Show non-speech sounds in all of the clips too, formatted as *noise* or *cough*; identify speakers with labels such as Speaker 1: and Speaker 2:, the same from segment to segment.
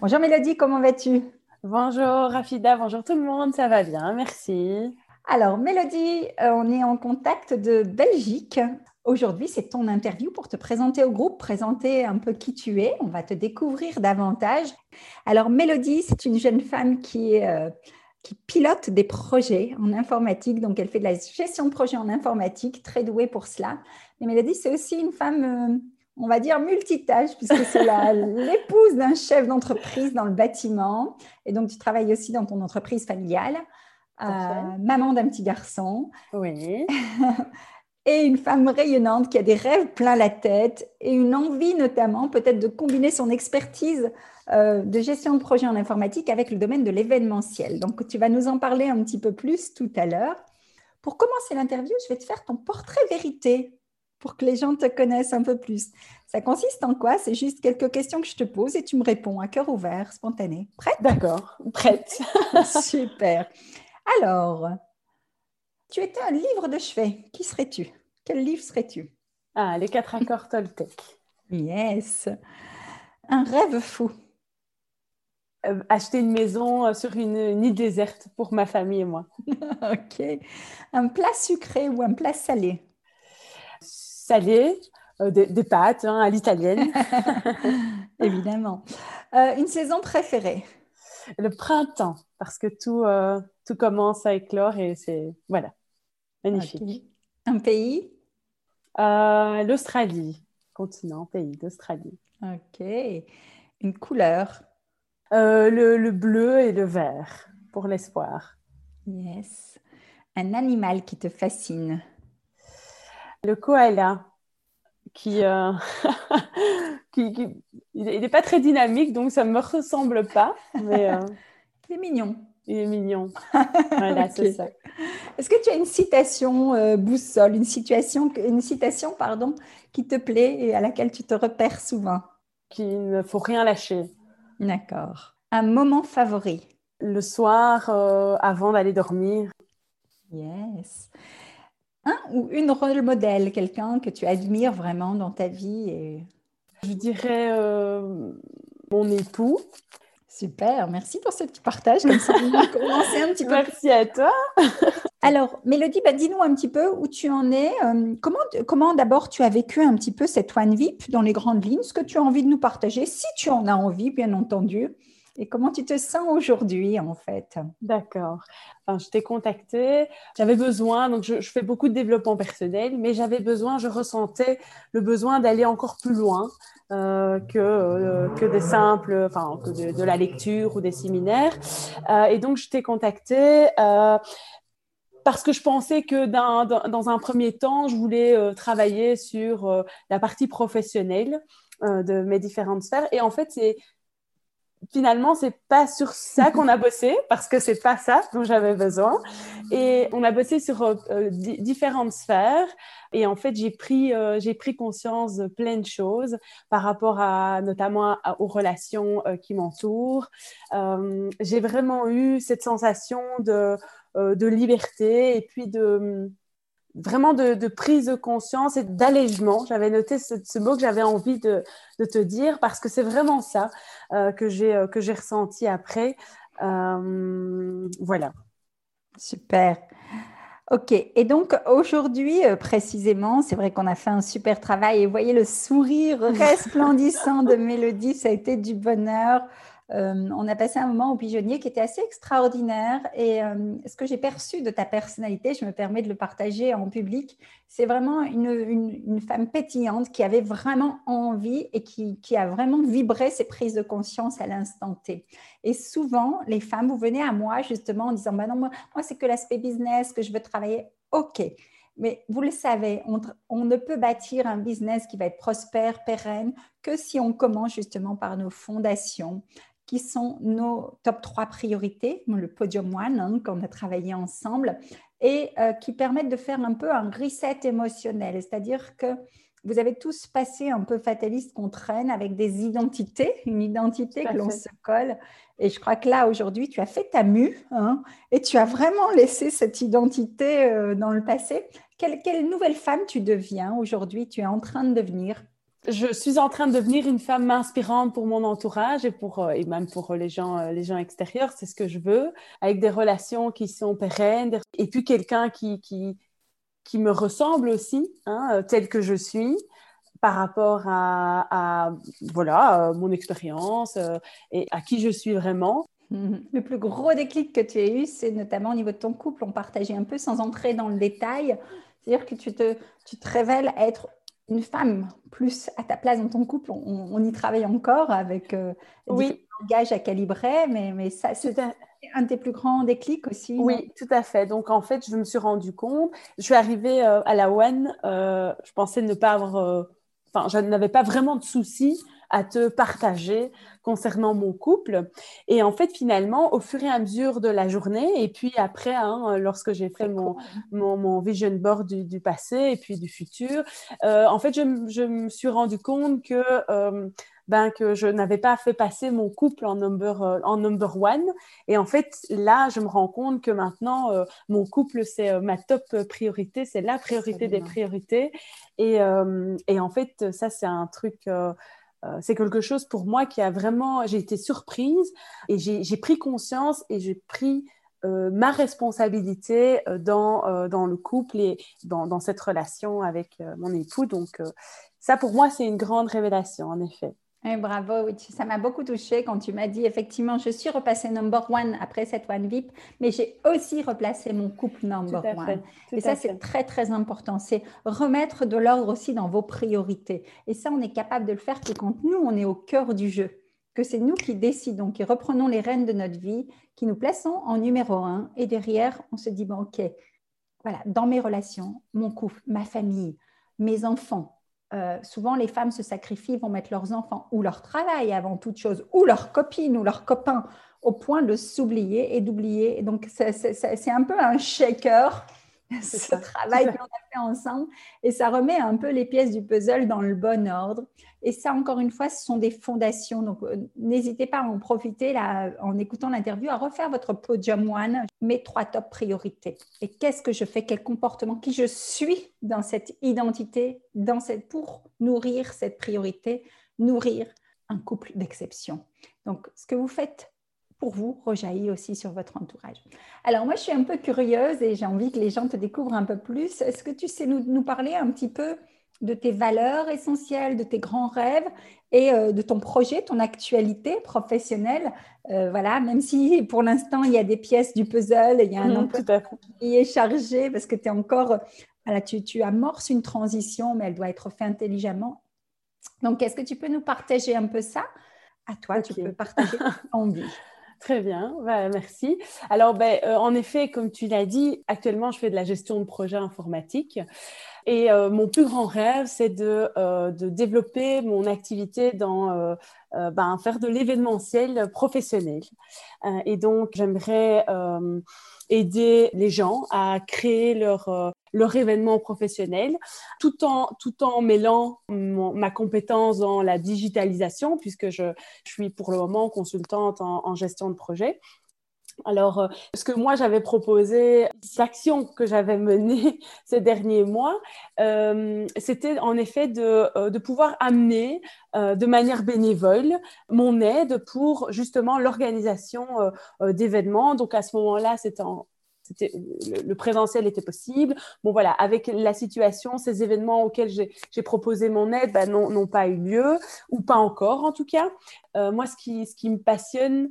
Speaker 1: Bonjour Mélodie, comment vas-tu?
Speaker 2: Bonjour Rafida, bonjour tout le monde, ça va bien, merci.
Speaker 1: Alors Mélodie, euh, on est en contact de Belgique. Aujourd'hui, c'est ton interview pour te présenter au groupe, présenter un peu qui tu es. On va te découvrir davantage. Alors Mélodie, c'est une jeune femme qui euh, qui pilote des projets en informatique. Donc, elle fait de la gestion de projets en informatique, très douée pour cela. Mais Mélodie, c'est aussi une femme, euh, on va dire, multitâche, puisque c'est *laughs* l'épouse d'un chef d'entreprise dans le bâtiment. Et donc, tu travailles aussi dans ton entreprise familiale. Euh, maman d'un petit garçon.
Speaker 2: Oui. *laughs*
Speaker 1: et une femme rayonnante qui a des rêves plein la tête et une envie notamment peut-être de combiner son expertise euh, de gestion de projet en informatique avec le domaine de l'événementiel. Donc, tu vas nous en parler un petit peu plus tout à l'heure. Pour commencer l'interview, je vais te faire ton portrait vérité pour que les gens te connaissent un peu plus. Ça consiste en quoi? C'est juste quelques questions que je te pose et tu me réponds à cœur ouvert, spontané. Prête?
Speaker 2: D'accord, prête. *laughs*
Speaker 1: Super. Alors, tu étais un livre de chevet. Qui serais-tu? Quel livre serais-tu?
Speaker 2: Ah, les quatre accords Toltec.
Speaker 1: Yes. Un rêve fou.
Speaker 2: Euh, acheter une maison euh, sur une, île déserte pour ma famille et moi. *laughs*
Speaker 1: ok. Un plat sucré ou un plat salé?
Speaker 2: Salé, euh, des, pâtes hein, à l'italienne. *laughs* *laughs*
Speaker 1: Évidemment. une saison préférée?
Speaker 2: Le printemps, parce que tout, tout commence à éclore et c'est voilà, magnifique.
Speaker 1: Un pays?
Speaker 2: L'Australie, continent, pays d'Australie.
Speaker 1: Ok. Une couleur?
Speaker 2: Euh, le, bleu et le vert pour l'espoir.
Speaker 1: Yes. Un animal qui te fascine?
Speaker 2: Le koala. Qui, euh, *laughs* il n'est pas très dynamique, donc ça ne me ressemble pas. Mais,
Speaker 1: euh, *laughs* Il est mignon.
Speaker 2: Il est mignon. *laughs* voilà, c'est ça.
Speaker 1: Est-ce que tu as une citation boussole, une, situation, une citation pardon, qui te plaît et à laquelle tu te repères souvent?
Speaker 2: Qu'il ne faut rien lâcher.
Speaker 1: D'accord. Un moment favori?
Speaker 2: Le soir, euh, avant d'aller dormir.
Speaker 1: Yes. Un ou une rôle modèle, quelqu'un que tu admires vraiment dans ta vie et...
Speaker 2: Je dirais euh, mon époux.
Speaker 1: Super, merci pour ce petit partage. Comme ça, on va *laughs* commencer un petit peu.
Speaker 2: Merci à toi. *laughs*
Speaker 1: Alors, Mélodie, bah, dis-nous un petit peu où tu en es. Euh, comment comment d'abord tu as vécu un petit peu cette One VIP dans les grandes lignes Ce que tu as envie de nous partager, si tu en as envie, bien entendu. Et comment tu te sens aujourd'hui, en fait?
Speaker 2: D'accord. Enfin, je t'ai contacté. J'avais besoin, donc je, fais beaucoup de développement personnel, mais j'avais besoin, je ressentais le besoin d'aller encore plus loin euh, que, euh, que des simples, enfin, que de, la lecture ou des séminaires. et donc, je t'ai contacté parce que je pensais que dans, un premier temps, je voulais euh, travailler sur euh, la partie professionnelle euh, de mes différentes sphères. Et en fait, finalement, c'est pas sur ça qu'on a bossé parce que c'est pas ça dont j'avais besoin. Et on a bossé sur différentes sphères. Et en fait, j'ai pris, j'ai pris conscience de plein de choses par rapport à, notamment aux relations qui m'entourent. j'ai vraiment eu cette sensation de, euh, de liberté et puis de vraiment de, prise de conscience et d'allègement. J'avais noté ce, mot que j'avais envie de, te dire parce que c'est vraiment ça euh, que j'ai euh, que j'ai ressenti après. voilà.
Speaker 1: Super. Ok, et donc aujourd'hui précisément, c'est vrai qu'on a fait un super travail et vous voyez le sourire *laughs* resplendissant de Mélodie, ça a été du bonheur Euh, on a passé un moment au pigeonnier qui était assez extraordinaire. Et euh, ce que j'ai perçu de ta personnalité, je me permets de le partager en public, c'est vraiment une, femme pétillante qui avait vraiment envie et qui, a vraiment vibré ses prises de conscience à l'instant T. Et souvent, les femmes, vous venez à moi justement en disant, bah non, moi, moi c'est que l'aspect business que je veux travailler. OK. Mais vous le savez, on, ne peut bâtir un business qui va être prospère, pérenne, que si on commence justement par nos fondations, qui sont nos top 3 priorités, le podium one hein, qu'on a travaillé ensemble, et euh, qui permettent de faire un peu un reset émotionnel. C'est-à-dire que vous avez tous passé un peu fataliste qu'on traîne avec des identités, une identité que l'on se colle. Et je crois que là, aujourd'hui, tu as fait ta mue hein, et tu as vraiment laissé cette identité euh, dans le passé. Quelle, nouvelle femme tu deviens aujourd'hui? Tu es en train de devenir
Speaker 2: je suis en train de devenir une femme inspirante pour mon entourage et, pour, euh, et même pour les gens, euh, les gens extérieurs. C'est ce que je veux, avec des relations qui sont pérennes. Et puis quelqu'un qui, qui, qui, me ressemble aussi, hein, euh, tel que je suis, par rapport à, voilà, mon expérience et à qui je suis vraiment. *laughs*
Speaker 1: Le plus gros déclic que tu as eu, c'est notamment au niveau de ton couple. On partageait un peu sans entrer dans le détail. C'est-à-dire que tu te, tu te révèles être une femme plus à ta place dans ton couple. On, y travaille encore avec euh, des langages à calibrer, mais, mais ça, c'est un, des plus grands déclics aussi.
Speaker 2: Oui, tout à fait. Donc, en fait, je me suis rendu compte. Je suis arrivée euh, à la WEN. Euh, je pensais ne pas avoir. Enfin, je n'avais pas vraiment de soucis à te partager concernant mon couple. Et en fait, finalement, au fur et à mesure de la journée, et puis après, hein, lorsque j'ai fait mon, mon, vision board du, passé et puis du futur, euh, en fait, je, je, me suis rendu compte que... Euh, ben, que je n'avais pas fait passer mon couple en number, euh, en number one. Et en fait, là, je me rends compte que maintenant, mon couple, c'est ma top priorité, c'est la priorité des priorités. Et, et, en fait, ça, c'est un truc euh, c'est quelque chose pour moi qui a vraiment, j'ai été surprise et j'ai pris conscience et j'ai pris euh, ma responsabilité euh, dans, dans le couple et dans, dans cette relation avec mon époux. Donc ça, pour moi, c'est une grande révélation, en effet.
Speaker 1: Eh, bravo, oui, ça m'a beaucoup touché quand tu m'as dit effectivement, je suis repassée number one après cette one VIP, mais j'ai aussi replacé mon couple number one. et ça, c'est très, très important. C'est remettre de l'ordre aussi dans vos priorités. Et ça, on est capable de le faire que quand nous, on est au cœur du jeu, que c'est nous qui décidons, qui reprenons les rênes de notre vie, qui nous plaçons en numéro un. Et derrière, on se dit, bon, OK, voilà, dans mes relations, mon couple, ma famille, mes enfants, euh, souvent les femmes se sacrifient, vont mettre leurs enfants ou leur travail avant toute chose, ou leurs copines ou leurs copains, au point de s'oublier et d'oublier. Donc c'est un peu un shaker *laughs* ce travail qu'on a fait ensemble et ça remet un peu les pièces du puzzle dans le bon ordre. Et ça, encore une fois, ce sont des fondations. Donc, euh, n'hésitez pas à en profiter là, en écoutant l'interview, à refaire votre podium one, mes trois top priorités. Et qu'est-ce que je fais, quel comportement, qui je suis dans cette identité, dans cette, pour nourrir cette priorité, nourrir un couple d'exception. Donc, ce que vous faites pour vous rejaillit aussi sur votre entourage. Alors moi, je suis un peu curieuse et j'ai envie que les gens te découvrent un peu plus. Est-ce que tu sais nous, parler un petit peu de tes valeurs essentielles, de tes grands rêves et euh, de ton projet, ton actualité professionnelle? Euh, Voilà, même si pour l'instant, il y a des pièces du puzzle, il y a un mmh, qui est chargé parce que tu es encore... Voilà, tu, tu amorces une transition, mais elle doit être faite intelligemment. Donc, est-ce que tu peux nous partager un peu ça? À toi, tu peux partager ton *laughs* vie.
Speaker 2: Très bien, bah, merci. Alors, ben, euh, en effet, comme tu l'as dit, actuellement, je fais de la gestion de projets informatiques. Et euh, mon plus grand rêve, c'est de, euh, de, développer mon activité dans ben, faire de l'événementiel professionnel. et donc, j'aimerais aider les gens à créer leur, euh, leur événement professionnel tout en, tout en mêlant ma compétence dans la digitalisation puisque je, je, suis pour le moment consultante en gestion de projet. Alors, euh, ce que moi j'avais proposé, l'action que j'avais *laughs* menée ces derniers mois, euh, c'était en effet de, euh, pouvoir amener de manière bénévole mon aide pour justement l'organisation d'événements. Donc à ce moment-là, c'était le, présentiel était possible. Bon, voilà, avec la situation, ces événements auxquels j'ai proposé mon aide bah, n'ont pas eu lieu, ou pas encore en tout cas. Moi, ce qui me passionne,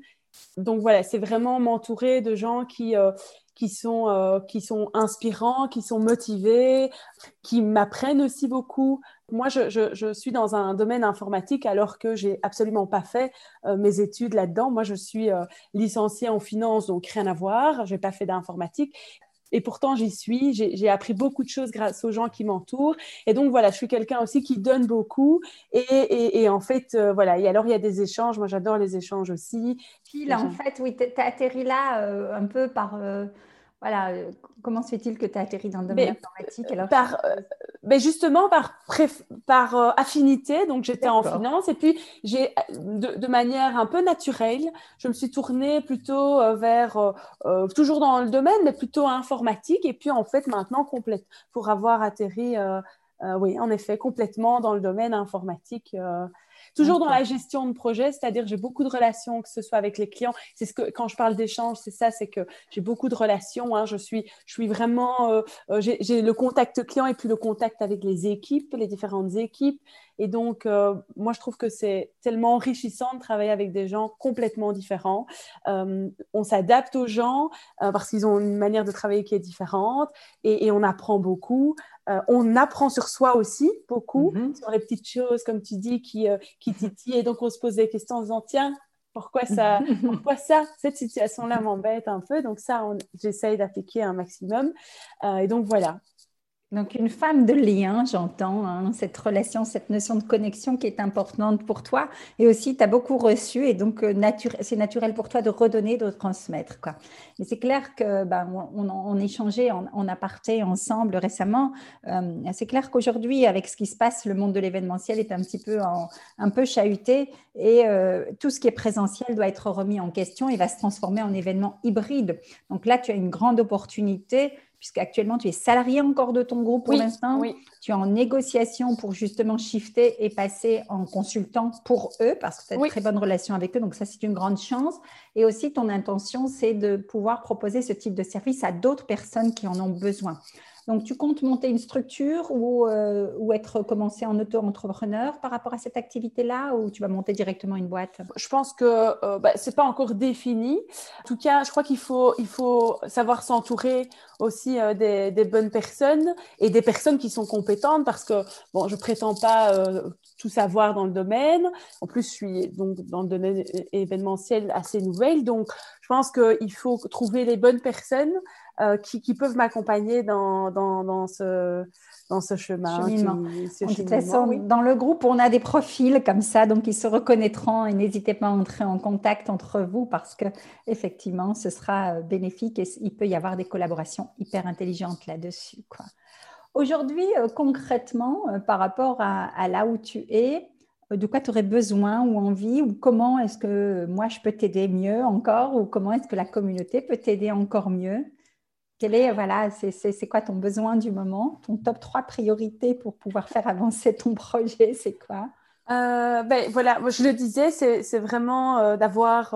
Speaker 2: donc voilà, c'est vraiment m'entourer de gens qui, euh, qui, sont, euh, qui sont inspirants, qui sont motivés, qui m'apprennent aussi beaucoup. Moi, je, je, suis dans un domaine informatique alors que j'ai absolument pas fait mes études là-dedans. Moi, je suis licenciée en finance, donc rien à voir. J'ai pas fait d'informatique. Et pourtant, j'y suis. J'ai appris beaucoup de choses grâce aux gens qui m'entourent. Et donc, voilà, je suis quelqu'un aussi qui donne beaucoup. Et, et, en fait, euh, voilà. Et alors, il y a des échanges. Moi, j'adore les échanges aussi.
Speaker 1: Puis là, en fait, oui, tu atterri là euh, un peu par. Euh, voilà, euh, comment se fait-il que tu as atterri dans le domaine informatique alors
Speaker 2: par, euh, ben Justement par, par euh, affinité. Donc, j'étais en finance et puis j'ai, de, manière un peu naturelle, je me suis tournée plutôt vers, toujours dans le domaine, mais plutôt informatique. Et puis, en fait, maintenant, complète, pour avoir atterri, oui, en effet, complètement dans le domaine informatique. Toujours dans la gestion de projet, c'est-à-dire j'ai beaucoup de relations, que ce soit avec les clients. C'est ce que quand je parle d'échange, c'est ça, c'est que j'ai beaucoup de relations. Hein. je suis, je suis vraiment, euh, euh, j'ai le contact client et puis le contact avec les équipes, les différentes équipes. Et donc, euh, moi, je trouve que c'est tellement enrichissant de travailler avec des gens complètement différents. on s'adapte aux gens parce qu'ils ont une manière de travailler qui est différente et, et on apprend beaucoup. Euh, on apprend sur soi aussi beaucoup, mhm. sur les petites choses, comme tu dis, qui, euh, qui titillent. Et donc, on se pose des questions en disant, tiens, pourquoi ça, *laughs* pourquoi ça, cette situation-là m'embête un peu. Donc ça, j'essaye d'appliquer un maximum. Euh, et donc voilà,
Speaker 1: donc une femme de lien, j'entends, hein, cette relation, cette notion de connexion qui est importante pour toi. Et aussi, tu as beaucoup reçu et donc euh, c'est naturel pour toi de redonner, de transmettre. Quoi. Et c'est clair que ben, on, on, échangeait en, en, aparté ensemble récemment. Euh, c'est clair qu'aujourd'hui, avec ce qui se passe, le monde de l'événementiel est un petit peu, un peu chahuté et euh, tout ce qui est présentiel doit être remis en question et va se transformer en événement hybride. Donc là, tu as une grande opportunité puisque actuellement tu es salarié encore de ton groupe pour l'instant. Oui. Tu es en négociation pour justement shifter et passer en consultant pour eux parce que tu as une très bonne relation avec eux. Donc ça, c'est une grande chance. Et aussi, ton intention, c'est de pouvoir proposer ce type de service à d'autres personnes qui en ont besoin. Donc, tu comptes monter une structure ou, euh, ou être commencé en auto-entrepreneur par rapport à cette activité-là ou tu vas monter directement une boîte?
Speaker 2: Je pense que euh, bah, ce n'est pas encore défini. En tout cas, je crois qu'il faut, il faut savoir s'entourer aussi euh, des, bonnes personnes et des personnes qui sont compétentes parce que, bon, je prétends pas tout savoir dans le domaine. En plus, je suis donc dans le domaine événementiel assez nouvelle. Donc, je pense qu'il faut trouver les bonnes personnes euh, qui, peuvent m'accompagner dans, dans, ce, dans ce chemin.
Speaker 1: de toute façon, dans le groupe, on a des profils comme ça, donc ils se reconnaîtront et n'hésitez pas à entrer en contact entre vous parce que effectivement, ce sera euh, bénéfique et il peut y avoir des collaborations hyper intelligentes là-dessus. Aujourd'hui, euh, concrètement, par rapport à, là où tu es, de quoi tu aurais besoin ou envie ou comment est-ce que moi je peux t'aider mieux encore ou comment est-ce que la communauté peut t'aider encore mieux? Quel est, voilà, c'est quoi ton besoin du moment? Ton top 3 priorités pour pouvoir faire avancer ton projet, c'est quoi?
Speaker 2: Euh, ben, Voilà, je le disais, c'est vraiment euh, d'avoir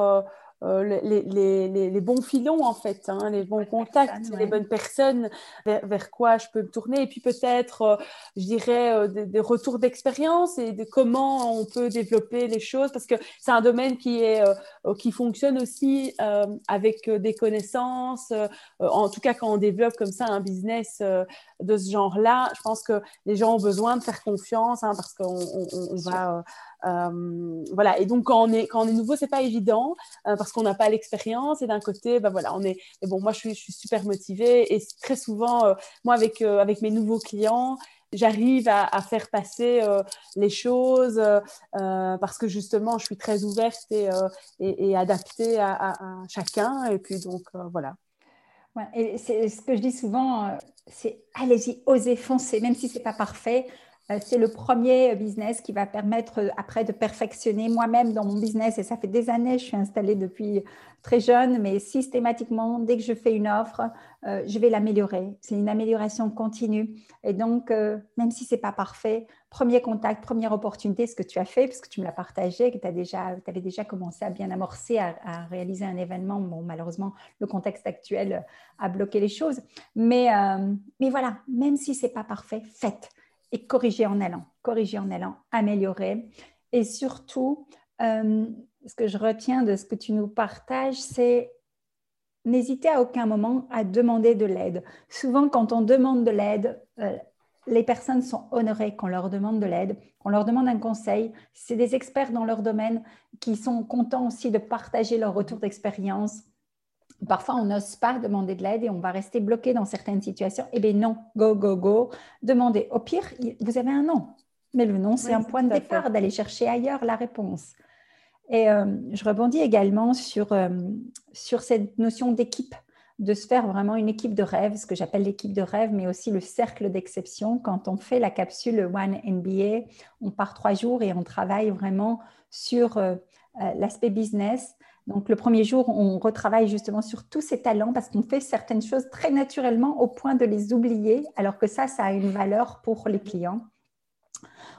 Speaker 2: euh, les, les, les, bons filons, en fait, hein, les bons contacts, les bonnes personnes vers, quoi je peux me tourner. Et puis peut-être, euh, je dirais, euh, des, retours d'expérience et de comment on peut développer les choses, parce que c'est un domaine qui, est, qui fonctionne aussi avec des connaissances. en tout cas, quand on développe comme ça un business de ce genre-là, je pense que les gens ont besoin de faire confiance, hein, parce qu'on on, va euh, voilà. Et donc, quand on est, quand on est nouveau, c'est pas évident euh, parce qu'on n'a pas l'expérience. Et d'un côté, ben voilà, on est. bon, moi, je suis, je suis super motivée et très souvent, euh, moi, avec, avec mes nouveaux clients, j'arrive à, faire passer les choses parce que justement, je suis très ouverte et, adaptée à, chacun. Et puis, donc, voilà.
Speaker 1: Et c'est ce que je dis souvent, c'est allez-y, osez foncer, même si c'est pas parfait. Euh, c'est le premier business qui va permettre euh, après de perfectionner moi-même dans mon business. Et ça fait des années, je suis installée depuis très jeune, mais systématiquement, dès que je fais une offre, euh, je vais l'améliorer. C'est une amélioration continue. Et donc, même si ce n'est pas parfait, premier contact, première opportunité, ce que tu as fait, parce que tu me l'as partagé, que tu déjà, avais déjà commencé à bien amorcer, à, à, réaliser un événement. Bon, malheureusement, le contexte actuel a bloqué les choses. Mais, mais voilà, même si ce n'est pas parfait, faites et corriger en allant, corriger en allant, améliorer. Et surtout, euh, ce que je retiens de ce que tu nous partages, c'est n'hésiter à aucun moment à demander de l'aide. Souvent, quand on demande de l'aide, euh, les personnes sont honorées qu'on leur demande de l'aide, qu'on leur demande un conseil. C'est des experts dans leur domaine qui sont contents aussi de partager leur retour d'expérience. Parfois, on n'ose pas demander de l'aide et on va rester bloqué dans certaines situations. Eh bien non, go, go, go. Demandez. Au pire, vous avez un nom. Mais le nom, c'est un point de départ d'aller chercher ailleurs la réponse. Et euh, je rebondis également sur, euh, sur cette notion d'équipe, de se faire vraiment une équipe de rêve, ce que j'appelle l'équipe de rêve, mais aussi le cercle d'exception. Quand on fait la capsule One NBA, on part trois jours et on travaille vraiment sur euh, l'aspect business donc le premier jour, on retravaille justement sur tous ces talents parce qu'on fait certaines choses très naturellement au point de les oublier, alors que ça, ça a une valeur pour les clients.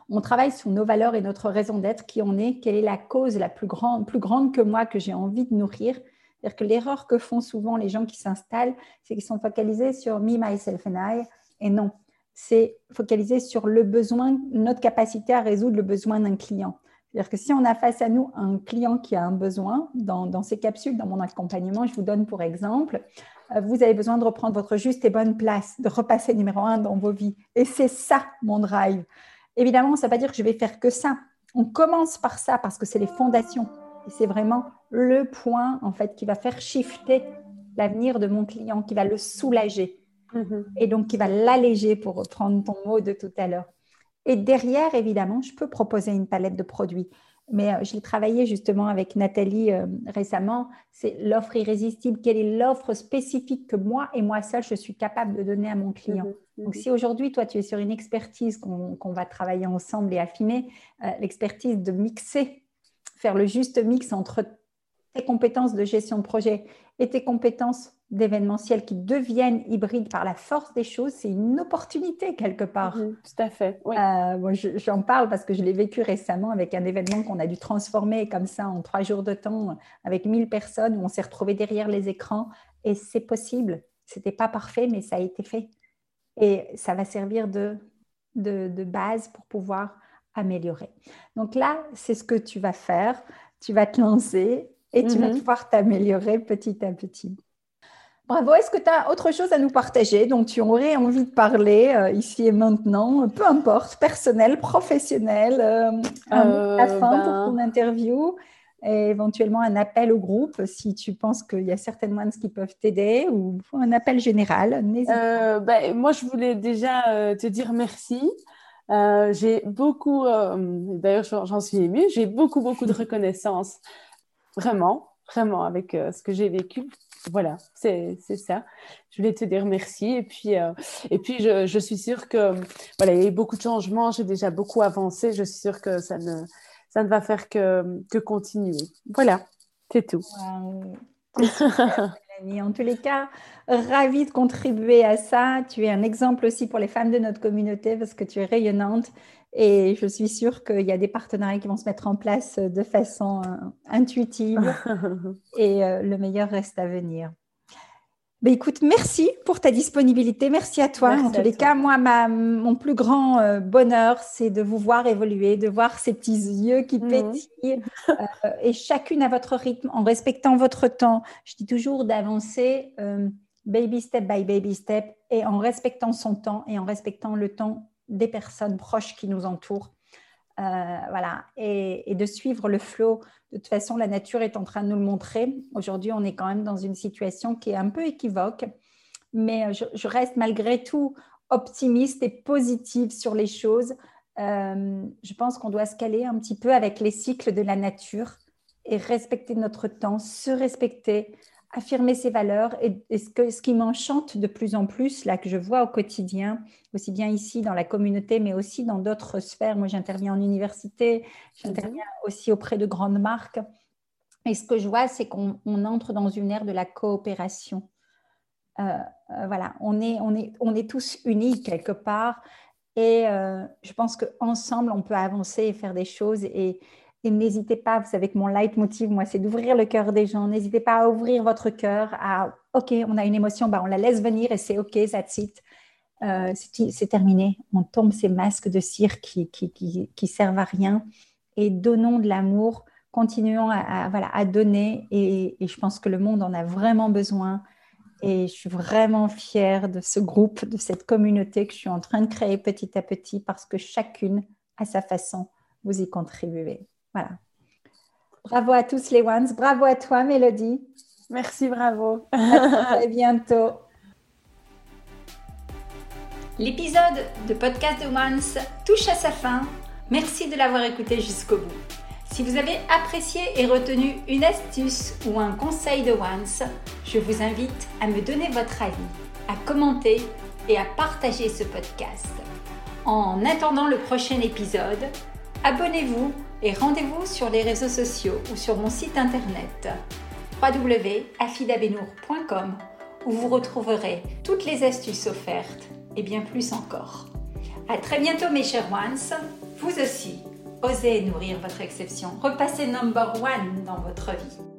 Speaker 1: On travaille sur nos valeurs et notre raison d'être, qui on est, quelle est la cause la plus grande, plus grande que moi que j'ai envie de nourrir. C'est-à-dire que l'erreur que font souvent les gens qui s'installent, c'est qu'ils sont focalisés sur me, myself and I, et non, c'est focalisé sur le besoin, notre capacité à résoudre le besoin d'un client. C'est-à-dire que si on a face à nous un client qui a un besoin, dans, ces capsules, dans mon accompagnement, je vous donne pour exemple, euh, vous avez besoin de reprendre votre juste et bonne place, de repasser numéro un dans vos vies. Et c'est ça mon drive. Évidemment, ça ne veut pas dire que je vais faire que ça. On commence par ça parce que c'est les fondations. Et c'est vraiment le point en fait qui va faire shifter l'avenir de mon client, qui va le soulager. Mm-hmm. Et donc qui va l'alléger pour reprendre ton mot de tout à l'heure. Et derrière, évidemment, je peux proposer une palette de produits. Mais euh, je l'ai travaillé justement avec Nathalie euh, récemment. C'est l'offre irrésistible. Quelle est l'offre spécifique que moi et moi seule, je suis capable de donner à mon client? mhm, Donc, mhm. si aujourd'hui, toi, tu es sur une expertise qu'on va travailler ensemble et affiner, euh, l'expertise de mixer, faire le juste mix entre tes compétences de gestion de projet et tes compétences d'événementiel qui deviennent hybrides par la force des choses, c'est une opportunité quelque part.
Speaker 2: Mhm, tout à fait.
Speaker 1: Euh, j'en parle parce que je l'ai vécu récemment avec un événement qu'on a dû transformer comme ça en trois jours de temps avec 1000 personnes où on s'est retrouvé derrière les écrans et c'est possible. C'était pas parfait, mais ça a été fait. Et ça va servir de, de, base pour pouvoir améliorer. Donc là, c'est ce que tu vas faire. Tu vas te lancer et tu vas mhm. pouvoir t'améliorer petit à petit. Bravo. Est-ce que tu as autre chose à nous partager? Dont tu aurais envie de parler euh, ici et maintenant Peu importe, personnel, professionnel, euh, euh à fin pour ben ton interview et éventuellement un appel au groupe si tu penses qu'il y a certainement ce qui peuvent t'aider ou un appel général.
Speaker 2: Euh, ben, moi, je voulais déjà te dire merci. j'ai beaucoup, d'ailleurs j'en suis émue, j'ai beaucoup, beaucoup de *laughs* reconnaissance, vraiment, vraiment avec ce que j'ai vécu voilà, c'est ça. Je voulais te dire merci. Et puis, euh, et puis je, suis sûre que voilà, il y a eu beaucoup de changements. J'ai déjà beaucoup avancé. Je suis sûre que ça ne, ça ne va faire que, que continuer. Voilà, c'est tout. *laughs*
Speaker 1: en tous les cas, ravie de contribuer à ça. Tu es un exemple aussi pour les femmes de notre communauté parce que tu es rayonnante et je suis sûre qu'il y a des partenariats qui vont se mettre en place de façon euh, intuitive *laughs* et euh, le meilleur reste à venir. Ben, écoute, merci pour ta disponibilité. Merci à toi. en tous les cas, moi, ma, mon plus grand euh, bonheur, c'est de vous voir évoluer, de voir ces petits yeux qui mhm. pétillent et chacune à votre rythme, en respectant votre temps. Je dis toujours d'avancer baby step by baby step et en respectant son temps et en respectant le temps des personnes proches qui nous entourent. Euh, voilà, et, de suivre le flot. De toute façon, la nature est en train de nous le montrer. Aujourd'hui, on est quand même dans une situation qui est un peu équivoque, mais je, reste malgré tout optimiste et positive sur les choses. Euh, je pense qu'on doit se caler un petit peu avec les cycles de la nature et respecter notre temps, se respecter, affirmer ses valeurs et, ce, que, ce qui m'enchante de plus en plus, là, que je vois au quotidien, aussi bien ici dans la communauté, mais aussi dans d'autres sphères. Moi, j'interviens en université, j'interviens mhm. aussi auprès de grandes marques. Et ce que je vois, c'est qu'on entre dans une ère de la coopération. Euh, euh, voilà, on est, on, est, on est tous unis quelque part. Et euh, je pense qu'ensemble, on peut avancer et faire des choses. Et, et n'hésitez pas, vous savez que mon leitmotiv, moi, c'est d'ouvrir le cœur des gens. N'hésitez pas à ouvrir votre cœur, à OK, on a une émotion, bah, on la laisse venir et c'est OK, that's it. Euh, c'est terminé. On tombe ces masques de cire qui, qui, qui, servent à rien et donnons de l'amour. Continuons à, voilà, à donner et, et, je pense que le monde en a vraiment besoin. Et je suis vraiment fière de ce groupe, de cette communauté que je suis en train de créer petit à petit parce que chacune, à sa façon, vous y contribuez. Voilà. Bravo à tous les ones. Bravo à toi, Mélodie.
Speaker 2: Merci, bravo.
Speaker 1: à *laughs* très bientôt. L'épisode de Podcast de Once touche à sa fin. Merci de l'avoir écouté jusqu'au bout. Si vous avez apprécié et retenu une astuce ou un conseil de Once, je vous invite à me donner votre avis, à commenter et à partager ce podcast. En attendant le prochain épisode, abonnez-vous et rendez-vous sur les réseaux sociaux ou sur mon site internet www.afidabenour.com où vous retrouverez toutes les astuces offertes et bien plus encore. À très bientôt mes chers ones, vous aussi, osez nourrir votre exception, repassez number one dans votre vie.